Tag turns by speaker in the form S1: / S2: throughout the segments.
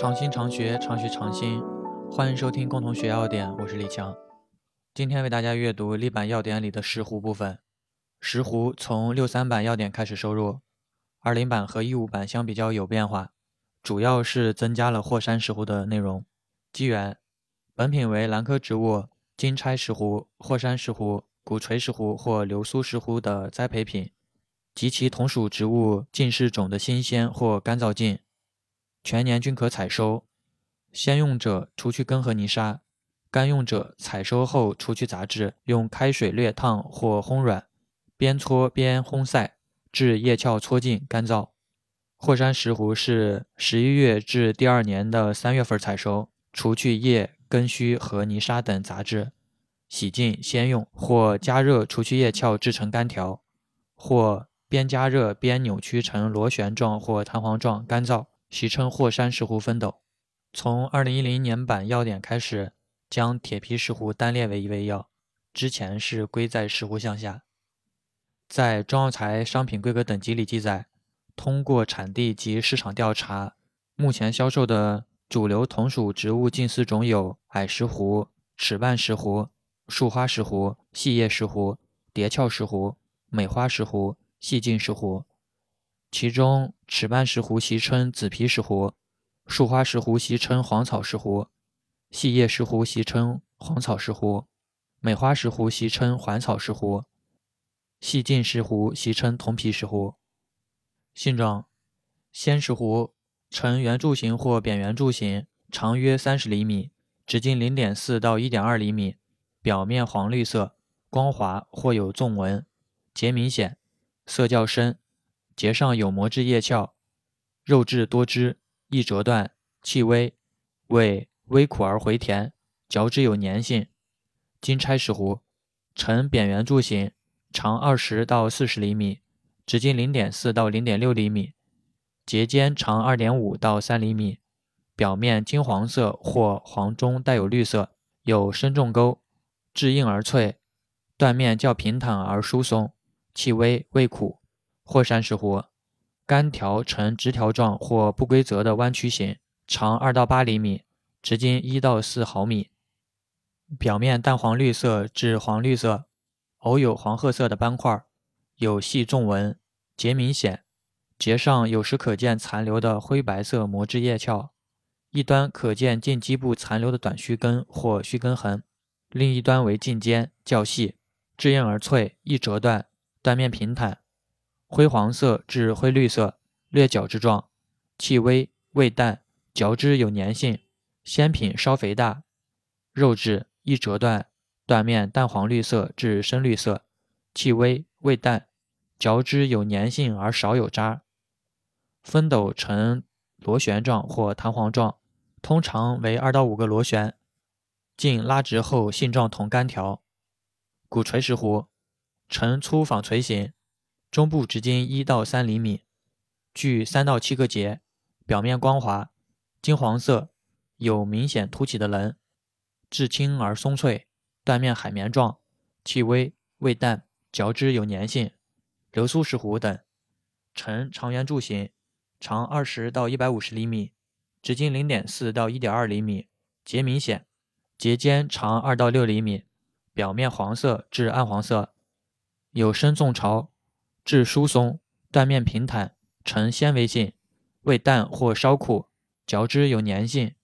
S1: 常新常学，常学常新。欢迎收听共同学要点，我是李强。今天为大家阅读历版要点里的石斛部分。石斛从六三版要点开始收入，二零版和一五版相比较有变化，主要是增加了霍山石斛的内容。机缘：本品为兰科植物金钗石斛、霍山石斛、古垂石斛或流苏石斛的栽培品，及其同属植物浸式种的新鲜或干燥茎。全年均可采收，先用者除去根和泥沙，干用者采收后除去杂质，用开水略烫或烘软，边搓边烘晒，至叶鞘搓净干燥。霍山石斛是十一月至第二年的三月份采收，除去叶、根须和泥沙等杂质，洗净先用，或加热除去叶鞘制成干条，或边加热边扭曲成螺旋状或弹簧状干燥。习称霍山石斛分斗。从二零一零年版要点开始，将铁皮石斛单列为一味药，之前是归在石斛项下。在中药材商品规格等级里记载，通过产地及市场调查，目前销售的主流同属植物近似种有矮石斛、齿瓣石斛、树花石斛、细叶石斛、蝶鞘石斛、美花石斛、细茎石斛。其中，齿瓣石斛习称紫皮石斛，树花石斛习称黄草石斛，细叶石斛习称黄草石斛，美花石斛习称环草石斛，细茎石斛习称铜皮石斛。性状：鲜石斛，呈圆柱形或扁圆柱形，长约三十厘米，直径零点四到一点二厘米，表面黄绿色，光滑或有纵纹，结明显，色较深。节上有膜质叶鞘，肉质多汁，易折断，气微，味微苦而回甜，嚼之有粘性。金钗石斛，呈扁圆柱形，长二十到四十厘米，直径零点四到零点六厘米，节间长二点五到三厘米，表面金黄色或黄中带有绿色，有深重沟，质硬而脆，断面较平坦而疏松，气微，味苦。霍山石斛，干条呈直条状或不规则的弯曲形，长二到八厘米，直径一到四毫米，表面淡黄绿色至黄绿色，偶有黄褐色的斑块，有细纵纹，节明显，节上有时可见残留的灰白色膜质叶鞘，一端可见茎基部残留的短须根或须根痕，另一端为茎尖，较细，质硬而脆，易折断，断面平坦。灰黄色至灰绿色，略角质状，气微，味淡，嚼之有粘性，鲜品稍肥大，肉质易折断，断面淡黄绿色至深绿色，气微，味淡，嚼之有粘性而少有渣。分斗呈螺旋状或弹簧状，通常为二到五个螺旋，茎拉直后性状同干条。鼓垂石斛，呈粗纺锤形。中部直径一到三厘米，具三到七个节，表面光滑，金黄色，有明显凸起的棱，质轻而松脆，断面海绵状，气微，味淡，嚼之有粘性。流苏石斛等，呈长圆柱形，长二十到一百五十厘米，直径零点四到一点二厘米，节明显，节间长二到六厘米，表面黄色至暗黄色，有深纵巢。质疏松，断面平坦，呈纤维性，味淡或稍苦，嚼之有粘性。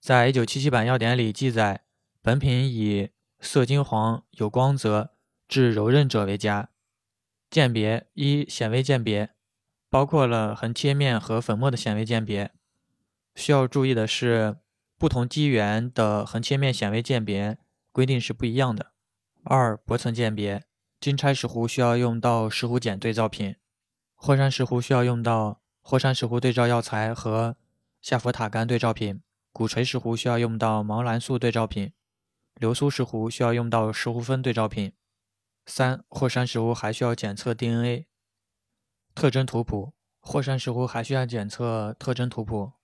S1: 在一九七七版药典里记载，本品以色金黄、有光泽、质柔韧者为佳。鉴别一显微鉴别，包括了横切面和粉末的显微鉴别。需要注意的是，不同基源的横切面显微鉴别规定是不一样的。二薄层鉴别。金钗石斛需要用到石斛碱对照品，霍山石斛需要用到霍山石斛对照药材和夏佛塔苷对照品，鼓垂石斛需要用到毛兰素对照品，流苏石斛需要用到石斛酚对照品。三、霍山石斛还需要检测 DNA 特征图谱，霍山石斛还需要检测特征图谱。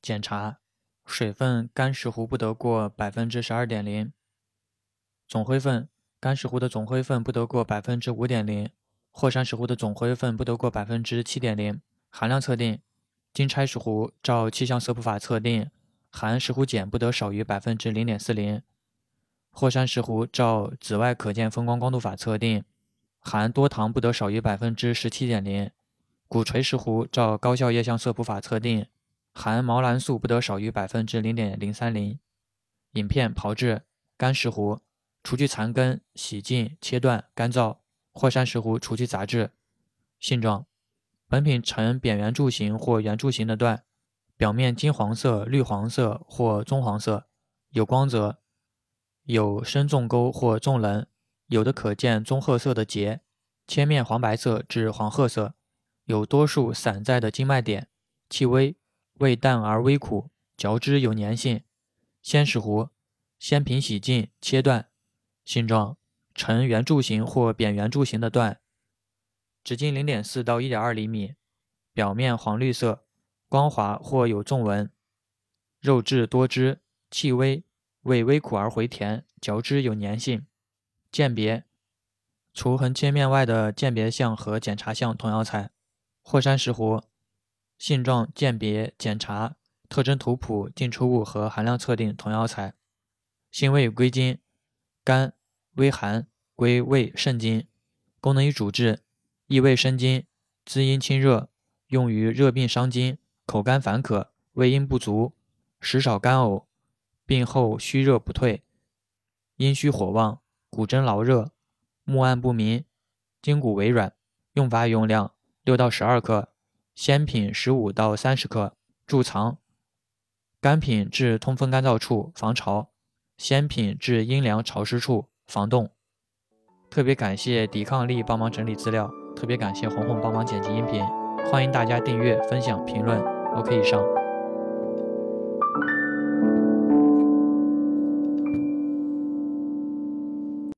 S1: 检查水分，干石斛不得过百分之十二点零，总灰分。干石斛的总灰分不得过百分之五点零，霍山石斛的总灰分不得过百分之七点零。含量测定：经差石斛照气象色谱法测定，含石斛碱不得少于百分之零点四零。霍山石斛照紫外可见风光光度法测定，含多糖不得少于百分之十七点零。鼓垂石斛照高效液相色谱法测定，含毛蓝素不得少于百分之零点零三零。饮片炮制干石斛，除去残根，洗净，切断，干燥。霍山石斛除去杂质。性状。本品呈扁圆柱形或圆柱形的段，表面金黄色、绿黄色或棕黄色，有光泽，有深纵沟或纵棱，有的可见棕褐色的结，切面黄白色至黄褐色，有多数散在的经脉点，气微，味淡而微苦，嚼之有粘性。鲜石斛，鲜品洗净，切断。性状呈圆柱形或扁圆柱形的段。直径零点四到一点二厘米，表面黄绿色，光滑或有纵纹，肉质多汁，气微，味微苦而回甜，嚼之有粘性。鉴别：除横切面外的鉴别项和检查项同样采。霍山石斛，性状鉴别检查、特征图谱、进出物和含量测定同样采。性味归经：甘，微寒，归胃肾经。功能与主治。益胃生津，滋阴清热，用于热病伤津、口干烦渴、胃阴不足、食少干呕、病后虚热不退、阴虚火旺、骨蒸劳热、目暗不明、筋骨微软。用法用量：六到十二克，鲜品十五到三十克，贮藏。干品至通风干燥处防潮，鲜品至阴凉潮湿处防冻。特别感谢抵抗力帮忙整理资料。特别感谢红红帮忙剪辑音频，欢迎大家订阅、分享、评论。OK，以上。